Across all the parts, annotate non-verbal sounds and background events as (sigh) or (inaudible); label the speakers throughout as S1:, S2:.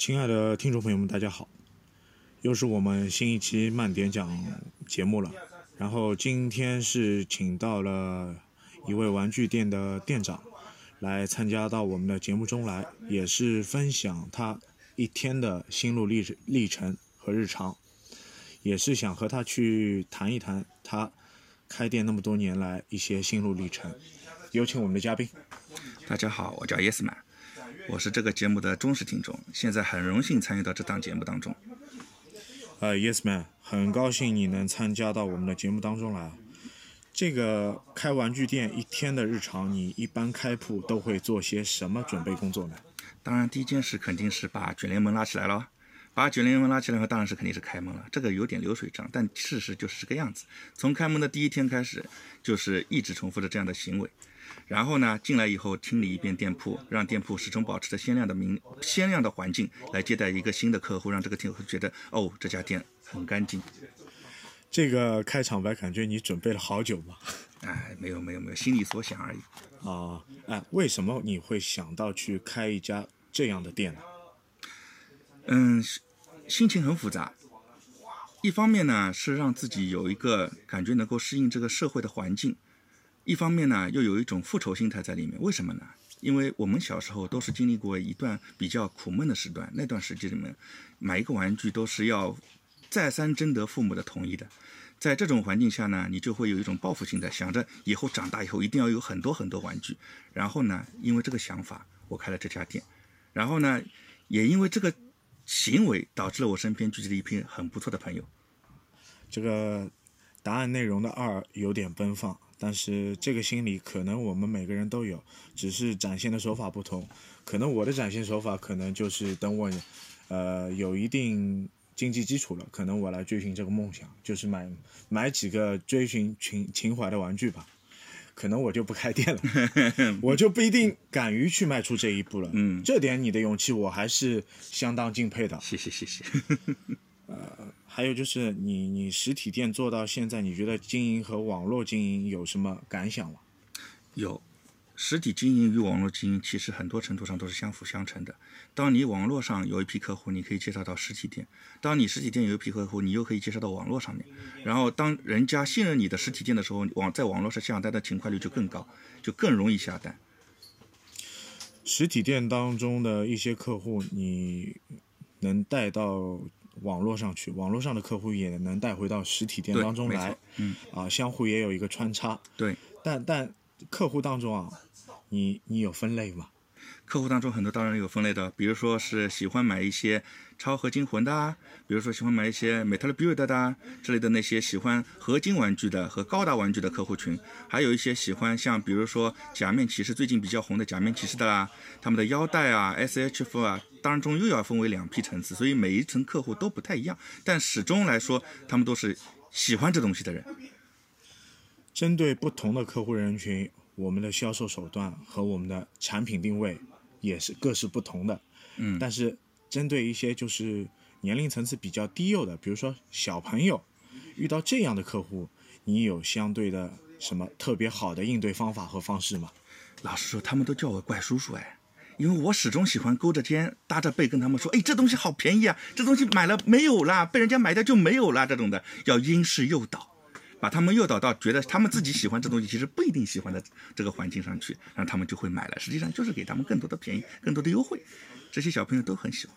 S1: 亲爱的听众朋友们，大家好，又是我们新一期慢点讲节目了。然后今天是请到了一位玩具店的店长来参加到我们的节目中来，也是分享他一天的心路历历程和日常，也是想和他去谈一谈他开店那么多年来一些心路历程。有请我们的嘉宾。
S2: 大家好，我叫 Yesman，我是这个节目的忠实听众，现在很荣幸参与到这档节目当中。
S1: 呃，Yesman，很高兴你能参加到我们的节目当中来。这个开玩具店一天的日常，你一般开铺都会做些什么准备工作呢？
S2: 当然，第一件事肯定是把卷帘门拉起来了。把卷帘门拉起来后，当然是肯定是开门了。这个有点流水账，但事实就是这个样子。从开门的第一天开始，就是一直重复着这样的行为。然后呢，进来以后清理一遍店铺，让店铺始终保持着鲜亮的明鲜亮的环境，来接待一个新的客户，让这个店户觉得哦，这家店很干净。
S1: 这个开场白感觉你准备了好久吗？(laughs)
S2: 哎，没有没有没有，心里所想而已。
S1: 啊，哎，为什么你会想到去开一家这样的店呢？
S2: 嗯，心情很复杂。一方面呢，是让自己有一个感觉能够适应这个社会的环境。一方面呢，又有一种复仇心态在里面。为什么呢？因为我们小时候都是经历过一段比较苦闷的时段，那段时间里面，买一个玩具都是要再三征得父母的同意的。在这种环境下呢，你就会有一种报复心态，想着以后长大以后一定要有很多很多玩具。然后呢，因为这个想法，我开了这家店。然后呢，也因为这个行为，导致了我身边聚集了一批很不错的朋友。
S1: 这个答案内容的二有点奔放。但是这个心理可能我们每个人都有，只是展现的手法不同。可能我的展现手法可能就是等我，呃，有一定经济基础了，可能我来追寻这个梦想，就是买买几个追寻情情怀的玩具吧。可能我就不开店了，(laughs) 我就不一定敢于去迈出这一步了。
S2: 嗯，
S1: 这点你的勇气我还是相当敬佩的。
S2: 谢谢谢谢。(laughs)
S1: 呃。还有就是你你实体店做到现在，你觉得经营和网络经营有什么感想吗？
S2: 有，实体经营与网络经营其实很多程度上都是相辅相成的。当你网络上有一批客户，你可以介绍到实体店；当你实体店有一批客户，你又可以介绍到网络上面。然后当人家信任你的实体店的时候，网在网络上下单的勤快率就更高，就更容易下单。
S1: 实体店当中的一些客户，你能带到。网络上去，网络上的客户也能带回到实体店当中来，
S2: 嗯，
S1: 啊，相互也有一个穿插。
S2: 对，
S1: 但但客户当中啊，你你有分类吗？
S2: 客户当中很多当然有分类的，比如说是喜欢买一些超合金魂的啊，比如说喜欢买一些 Metal Build 的啊之类的那些喜欢合金玩具的和高达玩具的客户群，还有一些喜欢像比如说假面骑士最近比较红的假面骑士的啦，他们的腰带啊 SHF 啊，当中又要分为两批层次，所以每一层客户都不太一样，但始终来说他们都是喜欢这东西的人。
S1: 针对不同的客户人群，我们的销售手段和我们的产品定位。也是各是不同的，
S2: 嗯，
S1: 但是针对一些就是年龄层次比较低幼的，比如说小朋友，遇到这样的客户，你有相对的什么特别好的应对方法和方式吗？
S2: 老实说，他们都叫我怪叔叔哎，因为我始终喜欢勾着肩搭着背跟他们说，哎，这东西好便宜啊，这东西买了没有啦，被人家买掉就没有啦，这种的要因势诱导。把他们诱导到觉得他们自己喜欢这东西，其实不一定喜欢的这个环境上去，然后他们就会买了。实际上就是给他们更多的便宜、更多的优惠，这些小朋友都很喜欢。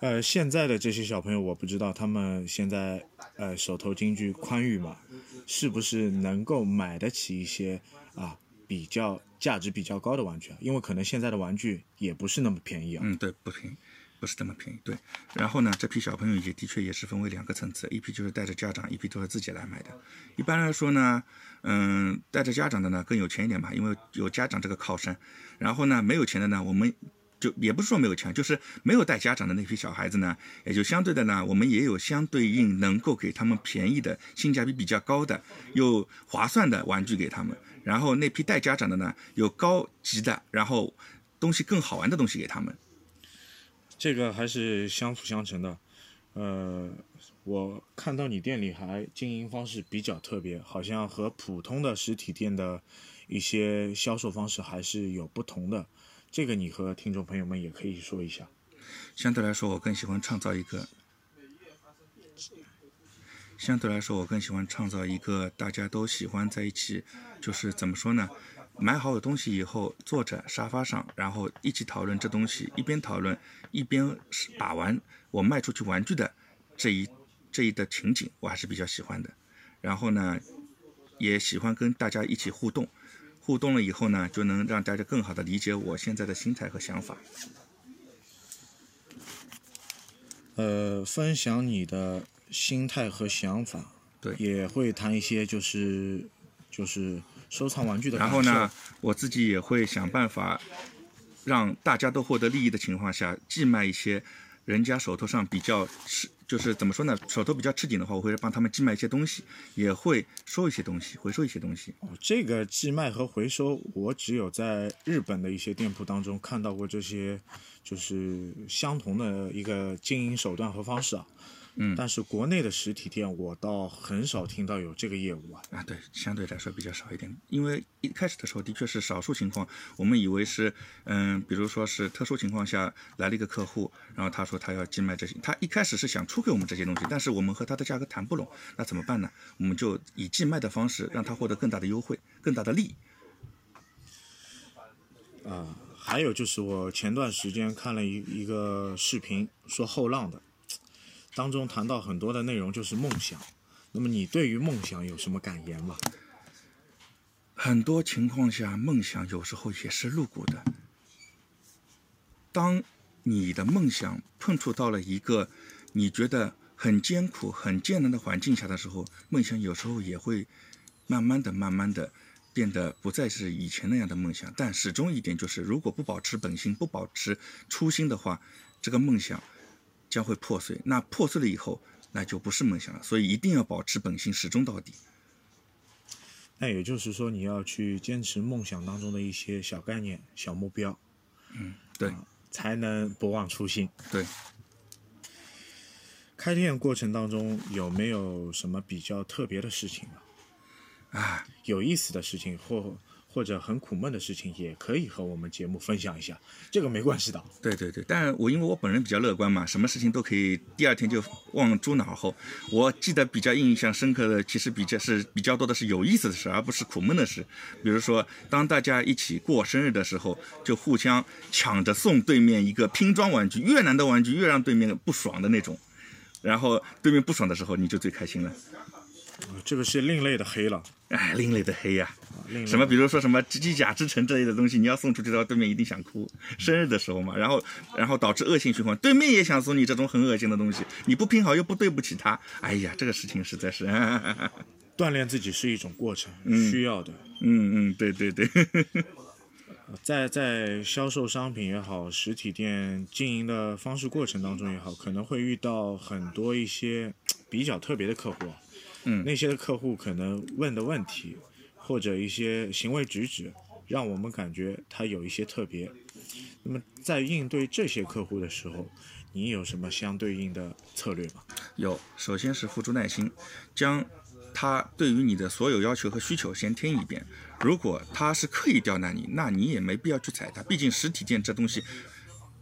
S1: 呃，现在的这些小朋友，我不知道他们现在呃手头经济宽裕嘛，是不是能够买得起一些啊比较价值比较高的玩具啊？因为可能现在的玩具也不是那么便宜啊。
S2: 嗯，对，不便宜。不是这么便宜，对。然后呢，这批小朋友也的确也是分为两个层次，一批就是带着家长，一批都是自己来买的。一般来说呢，嗯，带着家长的呢更有钱一点吧，因为有家长这个靠山。然后呢，没有钱的呢，我们就也不是说没有钱，就是没有带家长的那批小孩子呢，也就相对的呢，我们也有相对应能够给他们便宜的、性价比比较高的、又划算的玩具给他们。然后那批带家长的呢，有高级的，然后东西更好玩的东西给他们。
S1: 这个还是相辅相成的，呃，我看到你店里还经营方式比较特别，好像和普通的实体店的一些销售方式还是有不同的。这个你和听众朋友们也可以说一下。
S2: 相对来说，我更喜欢创造一个。相对来说，我更喜欢创造一个大家都喜欢在一起，就是怎么说呢？买好的东西以后，坐在沙发上，然后一起讨论这东西，一边讨论一边把玩我卖出去玩具的这一这一的情景，我还是比较喜欢的。然后呢，也喜欢跟大家一起互动，互动了以后呢，就能让大家更好的理解我现在的心态和想法。
S1: 呃，分享你的。心态和想法，
S2: 对，
S1: 也会谈一些就是就是收藏玩具的。
S2: 然后呢，我自己也会想办法让大家都获得利益的情况下，寄卖一些人家手头上比较吃，就是怎么说呢，手头比较吃紧的话，我会帮他们寄卖一些东西，也会收一些东西，回收一些东西。
S1: 哦，这个寄卖和回收，我只有在日本的一些店铺当中看到过这些，就是相同的一个经营手段和方式啊。
S2: 嗯，
S1: 但是国内的实体店我倒很少听到有这个业务啊。
S2: 啊，对，相对来说比较少一点，因为一开始的时候的确是少数情况，我们以为是，嗯，比如说是特殊情况下来了一个客户，然后他说他要寄卖这些，他一开始是想出给我们这些东西，但是我们和他的价格谈不拢，那怎么办呢？我们就以寄卖的方式让他获得更大的优惠，更大的利益。
S1: 啊，还有就是我前段时间看了一一个视频，说后浪的。当中谈到很多的内容就是梦想，那么你对于梦想有什么感言吗？
S2: 很多情况下，梦想有时候也是露骨的。当你的梦想碰触到了一个你觉得很艰苦、很艰难的环境下的时候，梦想有时候也会慢慢的、慢慢的变得不再是以前那样的梦想。但始终一点就是，如果不保持本心、不保持初心的话，这个梦想。将会破碎，那破碎了以后，那就不是梦想了。所以一定要保持本心，始终到底。
S1: 那也就是说，你要去坚持梦想当中的一些小概念、小目标，
S2: 嗯，对，
S1: 才能不忘初心。
S2: 对。
S1: 开店过程当中有没有什么比较特别的事情
S2: 啊？啊，
S1: 有意思的事情或？或者很苦闷的事情，也可以和我们节目分享一下，这个没关系的。
S2: 对对对，但我因为我本人比较乐观嘛，什么事情都可以第二天就忘诸脑后。我记得比较印象深刻的，其实比较是比较多的是有意思的事，而不是苦闷的事。比如说，当大家一起过生日的时候，就互相抢着送对面一个拼装玩具，越难的玩具越让对面不爽的那种。然后对面不爽的时候，你就最开心了。
S1: 这个是另类的黑了，
S2: 哎，另类的黑呀。什么？比如说什么机甲之城之类的东西，你要送出去的话，对面一定想哭。生日的时候嘛，然后然后导致恶性循环，对面也想送你这种很恶心的东西，你不拼好又不对不起他。哎呀，这个事情实在是。(laughs)
S1: 锻炼自己是一种过程，需要的。
S2: 嗯嗯，对对对。(laughs)
S1: 在在销售商品也好，实体店经营的方式过程当中也好，可能会遇到很多一些比较特别的客户。
S2: 嗯，
S1: 那些客户可能问的问题。或者一些行为举止，让我们感觉他有一些特别。那么在应对这些客户的时候，你有什么相对应的策略吗？
S2: 有，首先是付出耐心，将他对于你的所有要求和需求先听一遍。如果他是刻意刁难你，那你也没必要去踩他，毕竟实体店这东西。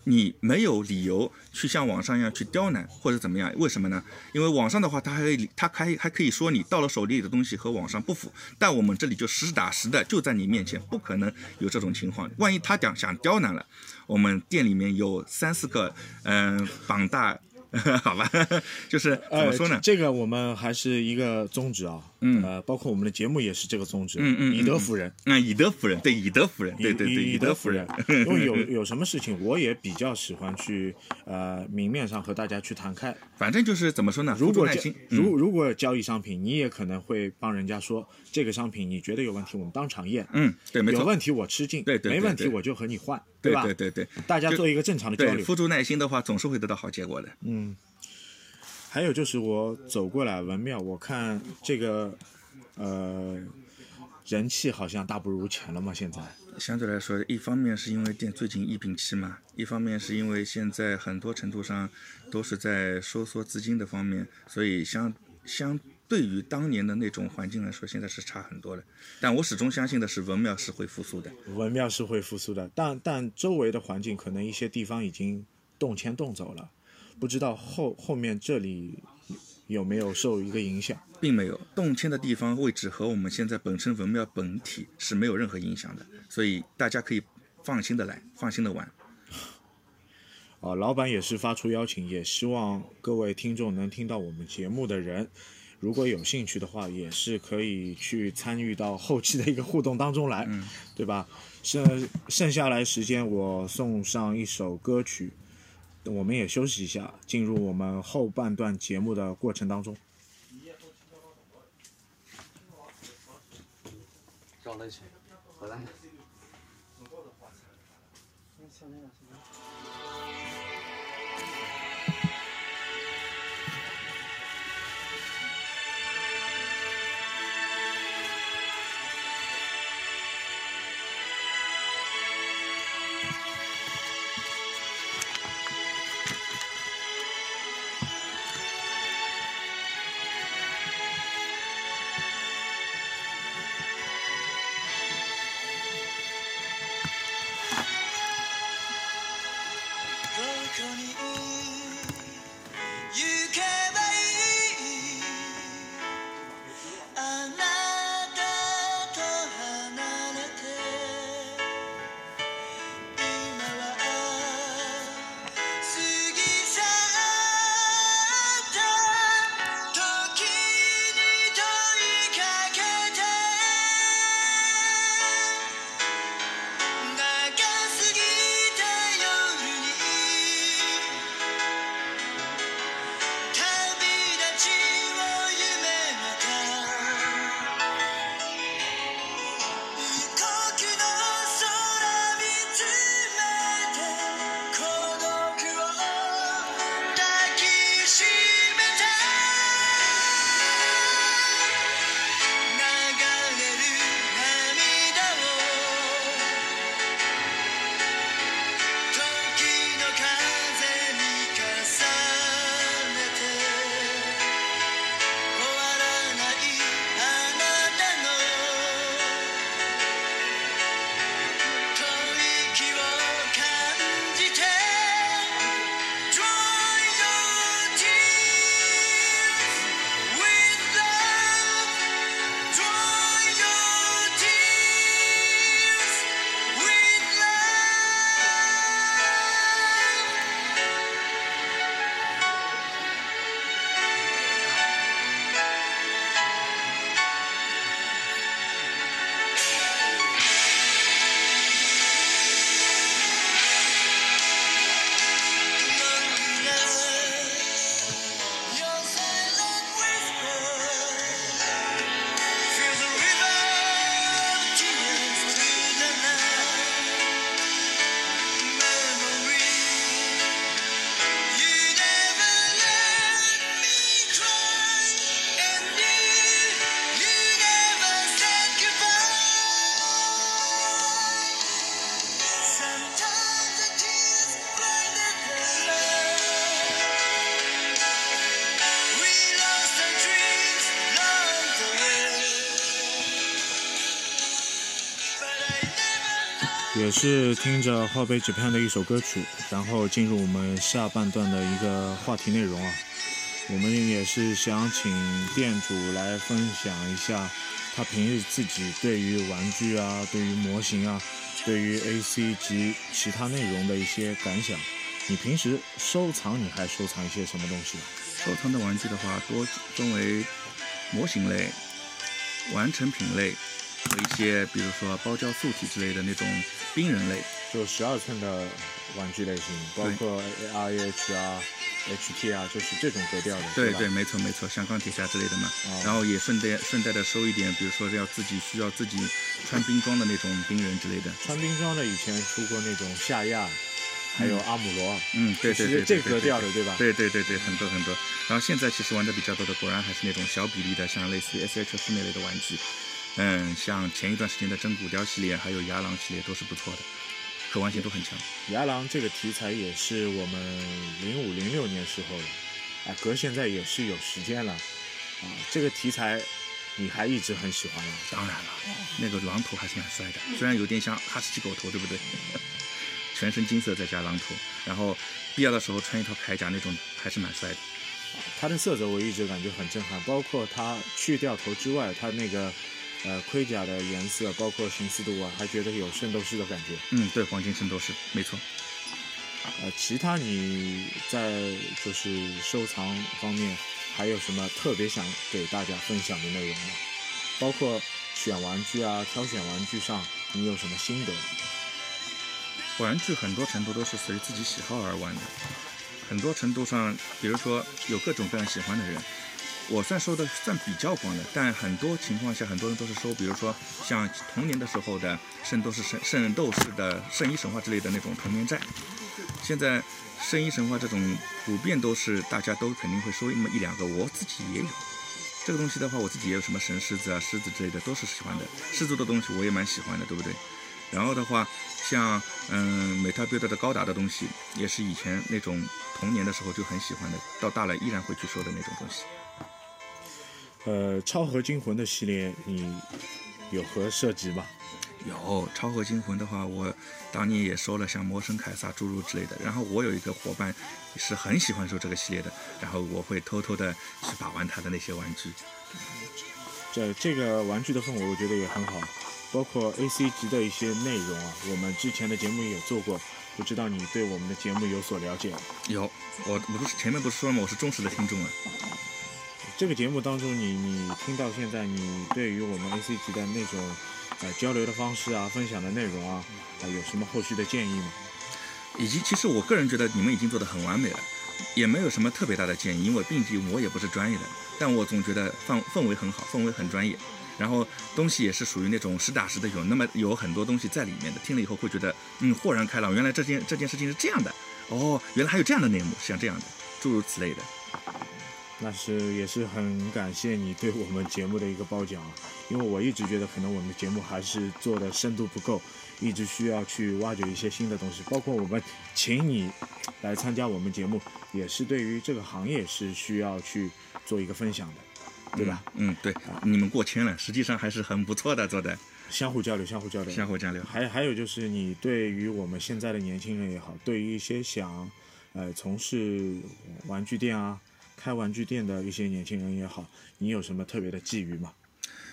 S2: 你没有理由去像网上一样去刁难或者怎么样？为什么呢？因为网上的话，他还可以，他还还可以说你到了手里的东西和网上不符，但我们这里就实打实的就在你面前，不可能有这种情况。万一他讲想刁难了，我们店里面有三四个，嗯，膀大。(laughs) 好吧，(laughs) 就是怎么说呢？
S1: 这个我们还是一个宗旨啊，
S2: 嗯，
S1: 呃，包括我们的节目也是这个宗旨，
S2: 嗯嗯，
S1: 以德服人，
S2: 嗯，以德服人，对，以德服人，对对对，
S1: 以
S2: 德服
S1: 人。因为有 (laughs) 有什么事情，我也比较喜欢去呃明面上和大家去谈开。
S2: 反正就是怎么说呢？
S1: 如果如如果交易商品，你也可能会帮人家说这个商品你觉得有问题，我们当场验。
S2: 嗯，对，没错。
S1: 有问题我吃进，
S2: 对对，
S1: 没问题我就和你换，
S2: 对
S1: 吧？
S2: 对对对，
S1: 大家做一个正常的交
S2: 流。付出耐心的话，总是会得到好结果的。
S1: 嗯。还有就是我走过来文庙，我看这个，呃，人气好像大不如前了嘛。现在
S2: 相对来说，一方面是因为店最近疫病期嘛，一方面是因为现在很多程度上都是在收缩资金的方面，所以相相对于当年的那种环境来说，现在是差很多的。但我始终相信的是文庙是会复苏的，
S1: 文庙是会复苏的，但但周围的环境可能一些地方已经。动迁动走了，不知道后后面这里有没有受一个影响？
S2: 并没有动迁的地方位置和我们现在本身文庙本体是没有任何影响的，所以大家可以放心的来，放心的玩。
S1: 啊，(laughs) 老板也是发出邀请，也希望各位听众能听到我们节目的人，如果有兴趣的话，也是可以去参与到后期的一个互动当中来，对吧？剩剩下来时间，我送上一首歌曲，我们也休息一下，进入我们后半段节目的过程当中。
S3: 找了去，回来。
S4: Johnny, ooh.
S1: 也是听着后背 Japan 的一首歌曲，然后进入我们下半段的一个话题内容啊。我们也是想请店主来分享一下他平日自己对于玩具啊、对于模型啊、对于 AC 及其他内容的一些感想。你平时收藏你还收藏一些什么东西？
S2: 收藏的玩具的话，多分为模型类、完成品类和一些比如说包胶塑体之类的那种冰人类。
S1: 就十二寸的玩具类型，包括 RH 啊、HT 啊，就是这种格调的。
S2: 对对，没错没错，像钢铁侠之类的嘛。
S1: 哦
S2: 然后也顺带顺带的收一点，比如说要自己需要自己穿冰装的那种冰人之类的。
S1: 穿冰装的以前出过那种夏亚，还有阿姆罗，
S2: 嗯，对对对，
S1: 是这
S2: 对
S1: 格调的，对吧？
S2: 对对对对，很多很多。然后现在其实玩的比较多的，果然还是那种小比例的，像类似于 SH 四那类的玩具。嗯，像前一段时间的真骨雕系列，还有牙狼系列都是不错的，可玩性都很强。
S1: 牙狼这个题材也是我们零五零六年时候的，啊，隔现在也是有时间了，啊，这个题材你还一直很喜欢吗？
S2: 当然了，那个狼头还是蛮帅的，虽然有点像哈士奇狗头，对不对？(laughs) 全身金色再加狼头，然后必要的时候穿一套铠甲那种还是蛮帅的。
S1: 它的色泽我一直感觉很震撼，包括它去掉头之外，它那个呃盔甲的颜色，包括形似度啊，还觉得有圣斗士的感觉。
S2: 嗯，对，黄金圣斗士，没错。
S1: 呃，其他你在就是收藏方面还有什么特别想给大家分享的内容吗？包括选玩具啊、挑选玩具上，你有什么心得？
S2: 玩具很多程度都是随自己喜好而玩的，很多程度上，比如说有各种各样喜欢的人，我算收的算比较广的，但很多情况下，很多人都是收，比如说像童年的时候的圣斗士、圣圣斗士的圣衣神话之类的那种童年债。现在圣衣神话这种普遍都是大家都肯定会收那么一两个，我自己也有。这个东西的话，我自己也有什么神狮子啊、狮子之类的，都是喜欢的。狮子的东西我也蛮喜欢的，对不对？然后的话，像嗯美特 build 的高达的东西，也是以前那种童年的时候就很喜欢的，到大了依然会去收的那种东西。
S1: 呃，超合金魂的系列你有何涉及吗？
S2: 有超合金魂的话，我当年也收了像魔神凯撒侏儒之类的。然后我有一个伙伴是很喜欢收这个系列的，然后我会偷偷的去把玩他的那些玩具。
S1: 这这个玩具的氛围，我觉得也很好，包括 AC 级的一些内容啊，我们之前的节目也做过，不知道你对我们的节目有所了解？
S2: 有，我我不是前面不是说了吗？我是忠实的听众啊。
S1: 这个节目当中你，你听到现在，你对于我们 ACG 的那种呃交流的方式啊、分享的内容啊，有什么后续的建议吗？
S2: 以及其实我个人觉得你们已经做得很完美了，也没有什么特别大的建议，因为毕竟我也不是专业的，但我总觉得氛氛围很好，氛围很专业，然后东西也是属于那种实打实的有那么有很多东西在里面的，听了以后会觉得嗯豁然开朗，原来这件这件事情是这样的，哦，原来还有这样的内幕，像这样的，诸如此类的。
S1: 那是也是很感谢你对我们节目的一个褒奖啊，因为我一直觉得可能我们的节目还是做的深度不够，一直需要去挖掘一些新的东西，包括我们请你来参加我们节目，也是对于这个行业是需要去做一个分享的，对吧？
S2: 嗯，对，你们过谦了，实际上还是很不错的做的，
S1: 相互交流，相互交流，
S2: 相互交流。
S1: 还还有就是你对于我们现在的年轻人也好，对于一些想呃从事玩具店啊、开玩具店的一些年轻人也好，你有什么特别的寄语吗？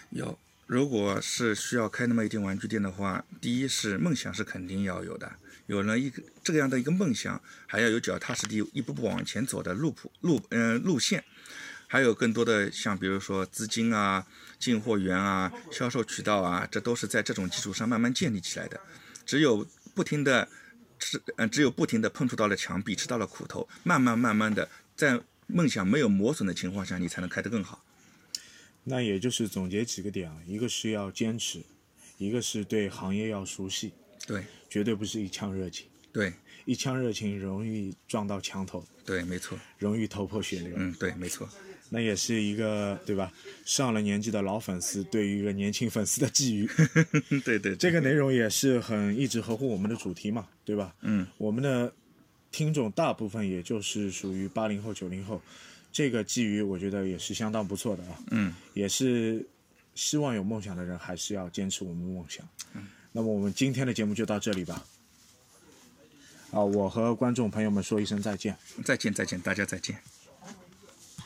S2: 有，如果是需要开那么一间玩具店的话，第一是梦想是肯定要有的，有了一个这样的一个梦想，还要有脚踏实地一步步往前走的路谱路嗯、路线，还有更多的像比如说资金啊、进货源啊、销售渠道啊，这都是在这种基础上慢慢建立起来的。只有不停的吃，嗯、只有不停的碰触到了墙壁，吃到了苦头，慢慢慢慢的在梦想没有磨损的情况下，你才能开得更好。
S1: 那也就是总结几个点啊，一个是要坚持，一个是对行业要熟悉，
S2: 对
S1: 绝对不是一腔热情，
S2: 对
S1: 一腔热情容易撞到墙头，
S2: 对，没错，
S1: 容易头破血流。
S2: 嗯，对，没错。
S1: 那也是一个对吧？上了年纪的老粉丝对于一个年轻粉丝的寄语，(laughs)
S2: 对对，
S1: 这个内容也是很一直合乎我们的主题嘛，对吧？
S2: 嗯，
S1: 我们的听众大部分也就是属于八零后、九零后，这个寄语我觉得也是相当不错的啊。
S2: 嗯，
S1: 也是希望有梦想的人还是要坚持我们的梦想。嗯，那么我们今天的节目就到这里吧。啊，我和观众朋友们说一声再见。
S2: 再见再见，大家再见。